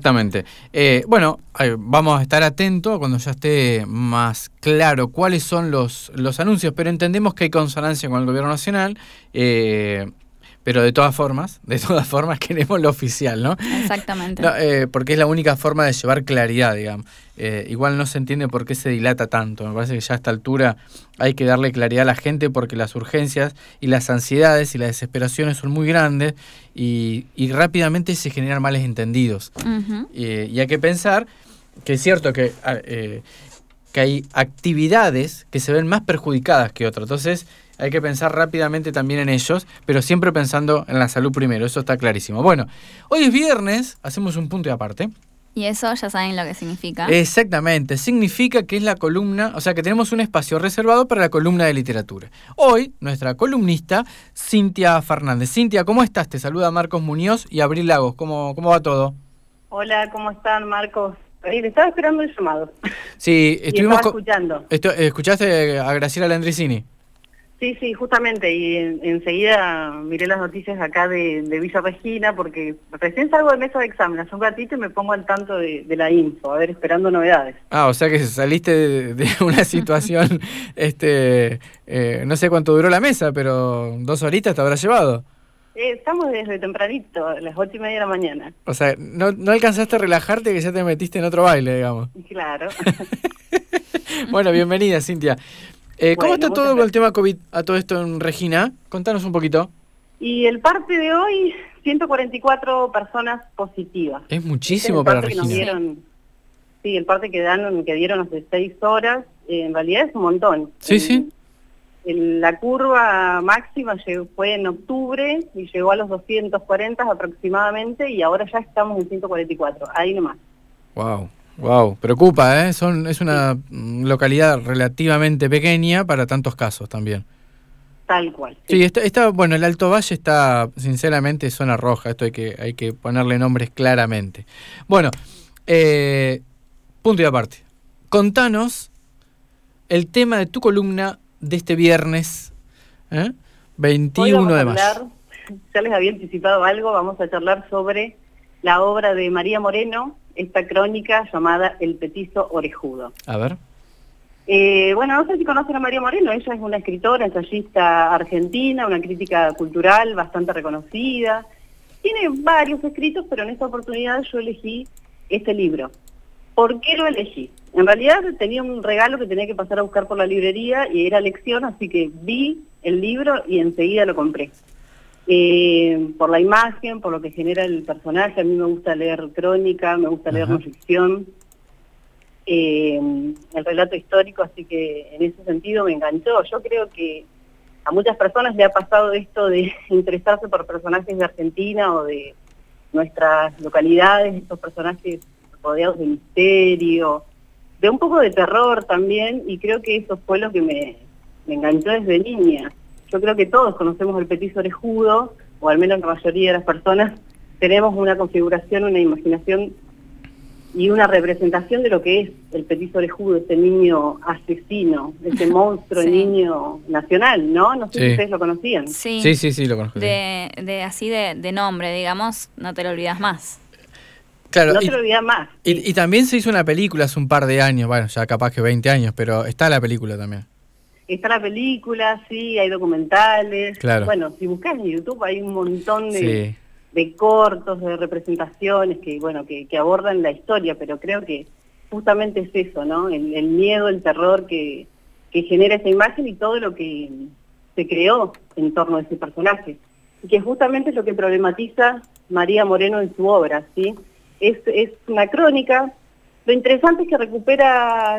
Exactamente. Eh, bueno, vamos a estar atentos cuando ya esté más claro cuáles son los, los anuncios, pero entendemos que hay consonancia con el gobierno nacional. Eh, pero de todas formas, de todas formas queremos lo oficial, ¿no? Exactamente. Eh, porque es la única forma de llevar claridad, digamos. Eh, igual no se entiende por qué se dilata tanto. Me parece que ya a esta altura hay que darle claridad a la gente porque las urgencias y las ansiedades y las desesperaciones son muy grandes y, rápidamente se generan males entendidos. Eh, y hay que pensar que es cierto que, ah, que hay actividades que se ven más perjudicadas que otras. Entonces, hay que pensar rápidamente también en ellos, pero siempre pensando en la salud primero, eso está clarísimo. Bueno, hoy es viernes, hacemos un punto y aparte. Y eso ya saben lo que significa. Exactamente, significa que es la columna, o sea que tenemos un espacio reservado para la columna de literatura. Hoy, nuestra columnista, Cintia Fernández. Cintia, ¿cómo estás? Te saluda Marcos Muñoz y Abril Lagos. ¿Cómo, cómo va todo? Hola, ¿cómo están, Marcos? estaba esperando el llamado. Sí, estuvimos estaba escuchando. ¿Escuchaste a Graciela Landricini? Sí, sí, justamente, y enseguida miré las noticias acá de, Villa Regina, porque recién salgo de mesa de examen, hace un ratito y me pongo al tanto de, la info, a ver, esperando novedades. Ah, o sea que saliste de, una situación, este, eh, no sé cuánto duró la mesa, pero dos horitas te habrá llevado. Eh, estamos desde tempranito, a las ocho y media de la mañana. O sea, no, no alcanzaste a relajarte que ya te metiste en otro baile, digamos. Claro. bueno, bienvenida, Cintia. Eh, ¿Cómo está todo con el tema COVID a todo esto en Regina? Contanos un poquito. Y el parte de hoy, 144 personas positivas. Es muchísimo para Regina. sí, el parte que, dan, que dieron hace seis horas, eh, en realidad es un montón. Sí, sí. la curva máxima fue en octubre y llegó a los 240 aproximadamente y ahora ya estamos en 144, ahí nomás. Wow. Wow, preocupa, ¿eh? Son, es una localidad relativamente pequeña para tantos casos también. Tal cual. Sí, está, bueno, el Alto Valle está, sinceramente, zona roja. Esto hay que, hay que ponerle nombres claramente. Bueno, eh, punto y aparte. Contanos el tema de tu columna de este viernes, ¿eh? 21 de mayo. Ya les había anticipado algo, vamos a charlar sobre la obra de María Moreno, esta crónica llamada El Petizo Orejudo. A ver. Eh, bueno, no sé si conocen a María Moreno, ella es una escritora, ensayista argentina, una crítica cultural bastante reconocida. Tiene varios escritos, pero en esta oportunidad yo elegí este libro. ¿Por qué lo elegí? En realidad tenía un regalo que tenía que pasar a buscar por la librería y era lección, así que vi el libro y enseguida lo compré. Eh, por la imagen, por lo que genera el personaje. A mí me gusta leer crónica, me gusta leer no ficción, eh, el relato histórico, así que en ese sentido me enganchó. Yo creo que a muchas personas le ha pasado esto de interesarse por personajes de Argentina o de nuestras localidades, estos personajes rodeados de misterio, de un poco de terror también, y creo que eso fue lo que me, me enganchó desde niña yo creo que todos conocemos el petiso orejudo, o al menos la mayoría de las personas, tenemos una configuración, una imaginación y una representación de lo que es el petiso orejudo, ese niño asesino, ese monstruo niño nacional, ¿no? No sé si ustedes lo conocían. Sí, sí, sí, lo conozco. De, de, así de, de nombre, digamos, no te lo olvidas más. Claro, no te lo olvidas más. Y, y, también se hizo una película hace un par de años, bueno, ya capaz que 20 años, pero está la película también. Está la película, sí, hay documentales. Claro. Bueno, si buscas en YouTube hay un montón de, cortos, de representaciones que, bueno, que, abordan la historia, pero creo que justamente es eso, ¿no? El, miedo, el terror que, que genera esa imagen y todo lo que se creó en torno a ese personaje. Y que justamente es lo que problematiza María Moreno en su obra, ¿sí? Es, es una crónica. Lo interesante es que recupera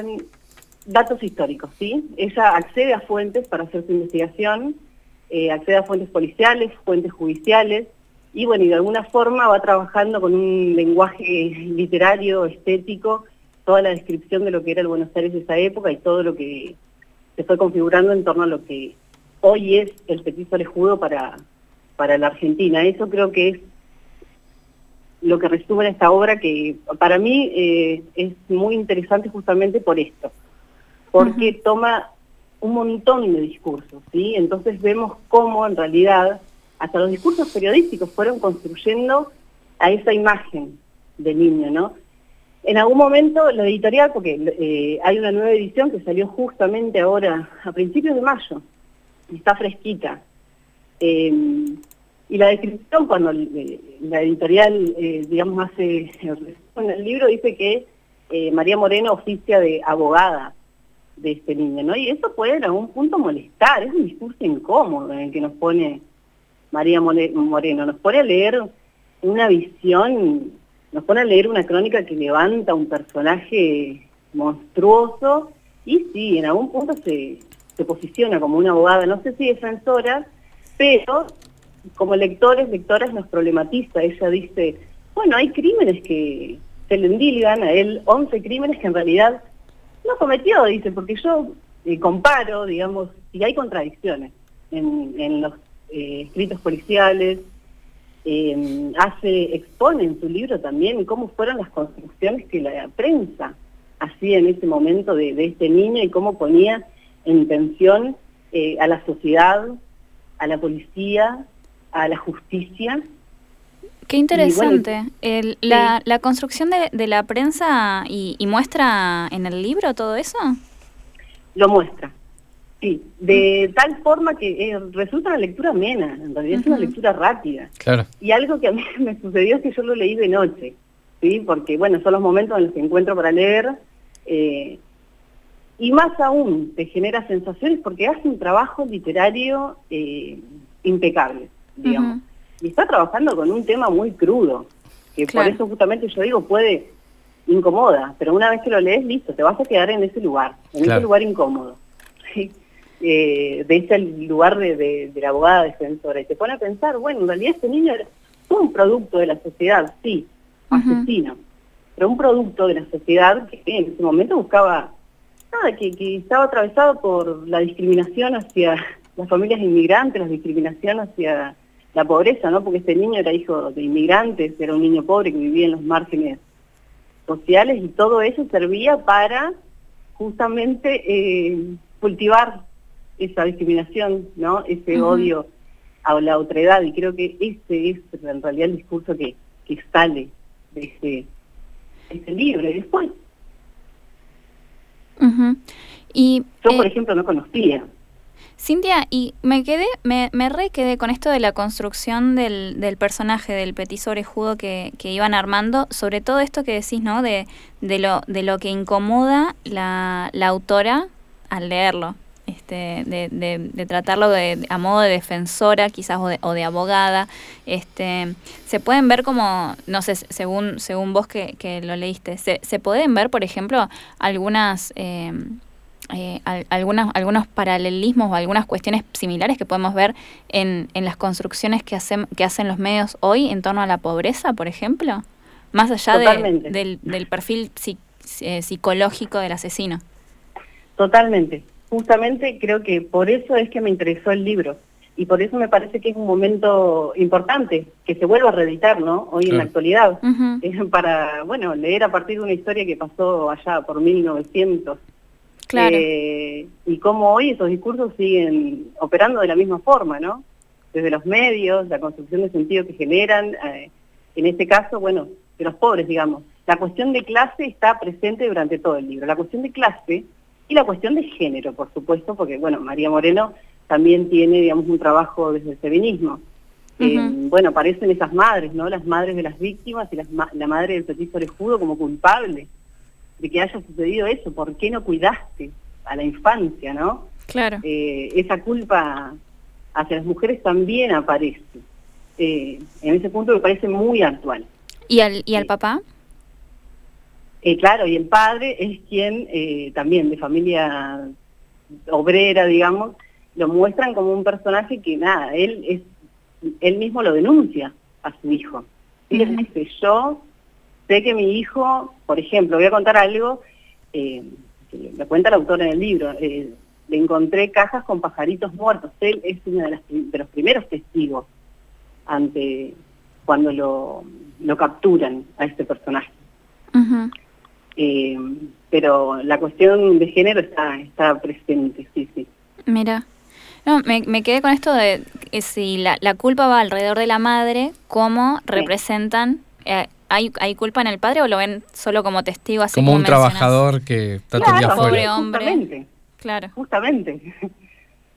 datos históricos, ¿sí? Ella accede a fuentes para hacer su investigación, eh, accede a fuentes policiales, fuentes judiciales, y bueno, de alguna forma va trabajando con un lenguaje literario, estético, toda la descripción de lo que era el Buenos Aires de esa época y todo lo que se fue configurando en torno a lo que hoy es el petiso lejudo para, para la Argentina. Eso creo que es lo que resume esta obra que para mí eh, es muy interesante justamente por esto porque toma un montón de discursos, ¿sí? Entonces vemos cómo en realidad hasta los discursos periodísticos fueron construyendo a esa imagen de niño, ¿no? En algún momento la editorial, porque eh, hay una nueva edición que salió justamente ahora, a principios de mayo, está fresquita. Eh, y la descripción, cuando la editorial, eh, digamos, hace el libro, dice que María Moreno oficia de abogada de este niño, ¿no? Y eso puede en algún punto molestar, es un discurso incómodo en el que nos pone María Moreno, nos pone a leer una visión nos pone a leer una crónica que levanta un personaje monstruoso y sí, en algún punto se, se posiciona como una abogada, no sé si defensora, pero como lectores, lectoras nos problematiza. Ella dice, bueno, hay crímenes que se le endilgan a él, 11 crímenes que en realidad no cometió, dice, porque yo eh, comparo, digamos, y hay contradicciones en, los eh, escritos policiales, eh, hace, expone en su libro también cómo fueron las construcciones que la prensa hacía en ese momento de, este niño y cómo ponía en tensión eh, a la sociedad, a la policía, a la justicia. Qué interesante. la, la, construcción de, la prensa y, y, muestra en el libro todo eso? Lo muestra. Sí, de tal forma que eh, resulta una lectura amena, en realidad es una lectura rápida. Claro. Y algo que a mí me sucedió es que yo lo leí de noche, ¿sí? Porque, bueno, son los momentos en los que encuentro para leer, eh, y más aún te genera sensaciones porque hace un trabajo literario eh, impecable, digamos. Y está trabajando con un tema muy crudo, que por eso justamente yo digo, puede, incomoda, pero una vez que lo lees, listo, te vas a quedar en ese lugar, en ese lugar incómodo. ¿sí? eh, de ese lugar de, la abogada defensora y te pone a pensar, bueno, en realidad este niño era un producto de la sociedad, sí, asesino, pero un producto de la sociedad que en ese momento buscaba, nada, que, que estaba atravesado por la discriminación hacia las familias inmigrantes, la discriminación hacia la pobreza, ¿no? Porque este niño era hijo de inmigrantes, era un niño pobre que vivía en los márgenes sociales y todo eso servía para justamente eh, cultivar esa discriminación, ¿no? Ese odio a la otredad y creo que ese es en realidad el discurso que, que sale de ese, ese libro y después. y, Yo, por eh, ejemplo, no conocía. Cintia, y me quedé, me, me re quedé con esto de la construcción del, del personaje, del petiso orejudo que, que iban armando, sobre todo esto que decís, ¿no? De, de, lo, de lo que incomoda la, la autora al leerlo este, de, tratarlo de, a modo de defensora quizás o de, abogada, este, se pueden ver como, no sé, según, según vos que, lo leíste, se, se pueden ver, por ejemplo, algunas... Eh, eh, algunos paralelismos o algunas cuestiones similares que podemos ver en, en las construcciones que hacen, que hacen los medios hoy en torno a la pobreza, por ejemplo, más allá del, del, perfil eh, psicológico del asesino. Totalmente justamente creo que por eso es que me interesó el libro y por eso me parece que es un momento importante que se vuelva a reeditar, ¿no? Hoy en la actualidad, para, bueno, leer a partir de una historia que pasó allá por 1900. Claro. Eh, y cómo hoy esos discursos siguen operando de la misma forma, ¿no? Desde los medios, la construcción de sentido que generan, eh, en este caso, bueno, de los pobres, digamos. La cuestión de clase está presente durante todo el libro. La cuestión de clase y la cuestión de género, por supuesto, porque, bueno, María Moreno también tiene, digamos, un trabajo desde el feminismo. Eh, bueno, aparecen esas madres, ¿no? Las madres de las víctimas y la madre del petit orejudo como culpable de que haya sucedido eso. ¿Por qué no cuidaste a la infancia, no? Claro. Eh, esa culpa hacia las mujeres también aparece. Eh, en ese punto me parece muy actual. ¿Y al, y al papá? Eh, claro, y el padre es quien también de familia obrera, digamos, lo muestran como un personaje que nada, él es él mismo lo denuncia a su hijo. Y él dice, yo sé que mi hijo, por ejemplo, voy a contar algo, eh, lo cuenta el autor en el libro, eh, le encontré cajas con pajaritos muertos. Él es uno de, los primeros testigos ante cuando lo, lo capturan a este personaje. Eh, pero la cuestión de género está, está presente, sí, sí. Mira. No, me, me quedé con esto de si la, la, culpa va alrededor de la madre, cómo representan eh, ¿hay, ¿hay culpa en el padre o lo ven solo como testigo así como un mencionas? trabajador que está todo Claro, el día pobre hombre. Justamente, Claro. justamente.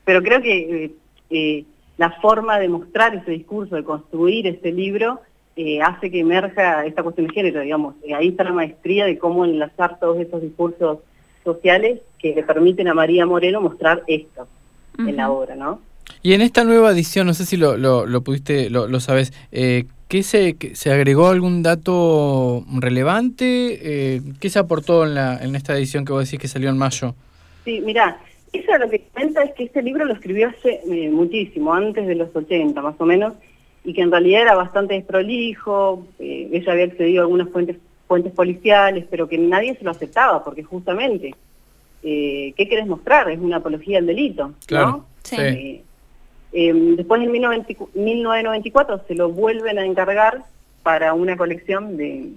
Pero creo que eh, eh, la forma de mostrar ese discurso, de construir este libro, eh, hace que emerja esta cuestión de género, digamos. Eh, ahí está la maestría de cómo enlazar todos esos discursos sociales que le permiten a María Moreno mostrar esto en la obra, ¿no? Y en esta nueva edición, no sé si lo, lo, lo pudiste, lo, lo sabes, eh, ¿qué se, se agregó algún dato relevante? Eh, ¿Qué se aportó en, la, en esta edición que vos decís que salió en mayo? Sí, mira, eso lo que cuenta es que este libro lo escribió hace eh, muchísimo, antes de los 80 más o menos, y que en realidad era bastante desprolijo, eh, ella había accedido a algunas fuentes, fuentes policiales, pero que nadie se lo aceptaba, porque justamente, eh, ¿qué querés mostrar? Es una apología al delito, Claro, ¿no? Sí. Eh, eh, después en 1994 1994 se lo vuelven a encargar para una colección de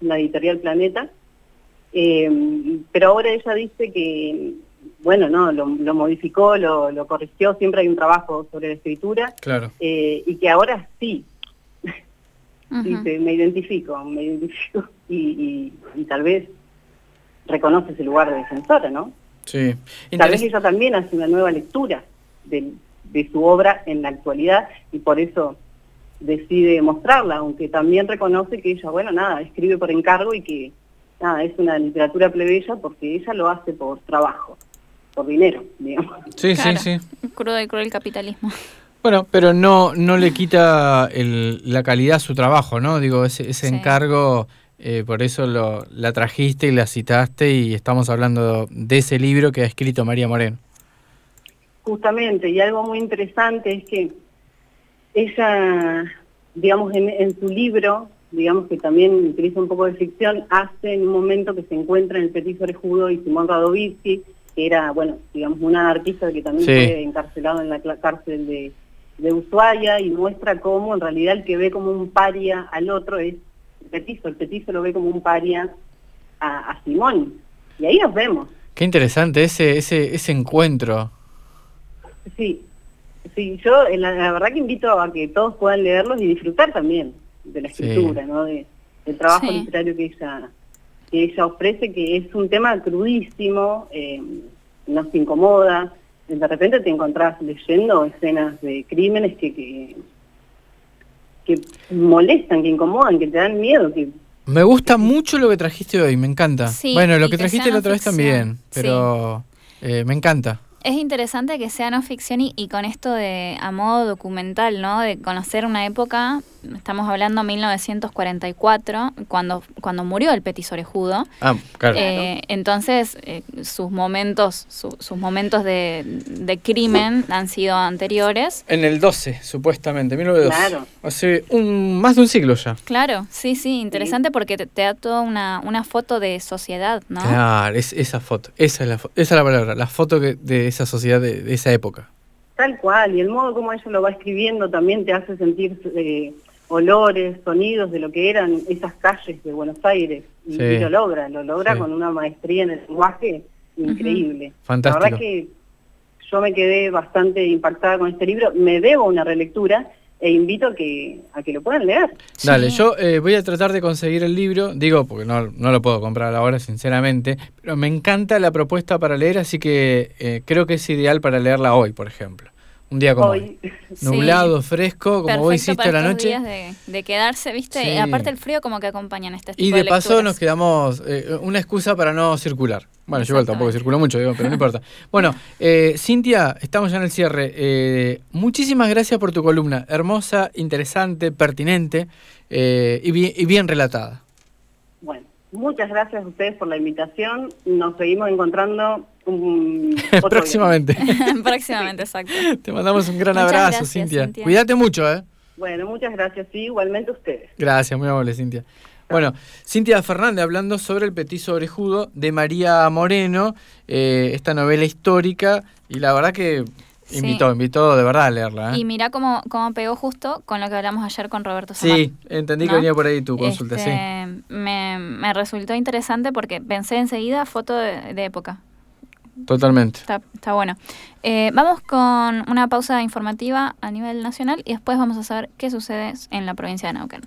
la editorial Planeta, eh, pero ahora ella dice que, bueno, no, lo, lo modificó, lo, lo corrigió, siempre hay un trabajo sobre la escritura, Claro. eh, y que ahora sí, dice, me identifico, me identifico, y, y, y tal vez reconoce ese lugar de defensora, ¿no? Sí. Tal vez ella también hace una nueva lectura de, de su obra en la actualidad y por eso decide mostrarla, aunque también reconoce que ella, bueno, nada, escribe por encargo y que nada, es una literatura plebeya porque ella lo hace por trabajo, por dinero, digamos. Sí, Claro. sí, sí. Crudo y cruel capitalismo. Bueno, pero no, no le quita el- la calidad a su trabajo, ¿no? Digo, ese, ese Sí. encargo, eh, por eso lo, la trajiste y la citaste y estamos hablando de ese libro que ha escrito María Moreno. Justamente, y algo muy interesante es que ella, digamos, en, en su libro, digamos que también utiliza un poco de ficción, hace en un momento que se encuentra en el Petit Orejudo y Simón Radovici, que era, bueno, digamos, un anarquista que también Sí. fue encarcelado en la cárcel de, de Ushuaia y muestra cómo en realidad el que ve como un paria al otro es el petizo, el petizo lo ve como un paria a, a Simón. Y ahí nos vemos. Qué interesante ese, ese, ese encuentro. Sí, sí, yo la, la verdad que invito a que todos puedan leerlos y disfrutar también de la Sí. escritura, ¿no? De, del trabajo Sí. literario que ella, que ella ofrece, que es un tema crudísimo, eh, no se incomoda. De repente te encontrás leyendo escenas de crímenes que, que, que molestan, que incomodan, que te dan miedo, que Me gusta mucho lo que trajiste hoy, me encanta. Sí, bueno, lo que trajiste la otra vez también, Sí. pero eh, me encanta. Es interesante que sea no ficción y, y con esto de a modo documental, ¿no? De conocer una época, estamos hablando 1944, cuando, cuando murió el Petit Orejudo. Ah, claro. Eh, entonces, eh, sus momentos, su- sus momentos de, de crimen han sido anteriores. en el 12, supuestamente, 1912. Claro. Hace un, más de un siglo ya. Claro, sí, sí, interesante porque te, te da toda una, una foto de sociedad, ¿no? Claro, es esa foto, esa es la, esa es la palabra, la foto que- de esa sociedad de, de esa época. Tal cual, y el modo como ella lo va escribiendo también te hace sentir eh, olores, sonidos de lo que eran esas calles de Buenos Aires. Y, Sí. y lo logra, lo logra Sí. con una maestría en el lenguaje increíble. Fantástico. La verdad que yo me quedé bastante impactada con este libro, me debo una relectura e invito a que, a que lo puedan leer. Sí. Dale, yo eh, voy a tratar de conseguir el libro, digo, porque no, no lo puedo comprar ahora, sinceramente, pero me encanta la propuesta para leer, así que eh, creo que es ideal para leerla hoy, por ejemplo. Un día como hoy. Hoy, Sí. Nublado, fresco, como vos Perfecto hiciste para a la noche. días de, de quedarse, ¿viste? Sí. Y aparte el frío como que acompaña en este tipo Y de paso lecturas. nos quedamos eh, una excusa para no circular. Bueno, yo igual tampoco circulo mucho, digo, pero no importa. Bueno, eh, Cintia, estamos ya en el cierre. Eh, muchísimas gracias por tu columna. Hermosa, interesante, pertinente eh, y, bien, y bien relatada. bueno, muchas gracias a ustedes por la invitación. Nos seguimos encontrando un, otro día. Próximamente. Próximamente, exacto. Te mandamos un gran Muchas abrazo, gracias, Cintia. Cintia. Cuídate mucho, ¿eh? Bueno, muchas gracias, sí, igualmente ustedes. Gracias, muy amable, Cintia. Bueno, Cintia Fernández hablando sobre el petiso orejudo de María Moreno, eh, esta novela histórica, y la verdad que Sí. invitó, invitó de verdad a leerla. ¿eh? Y mira cómo, cómo pegó justo con lo que hablamos ayer con Roberto Samar. Sí, entendí que venía por ahí tu consulta, sí. Este, me, me resultó interesante porque pensé enseguida foto de, de época. Totalmente. Está, bueno. Eh, vamos con una pausa informativa a nivel nacional y después vamos a saber qué sucede en la provincia de Neuquén.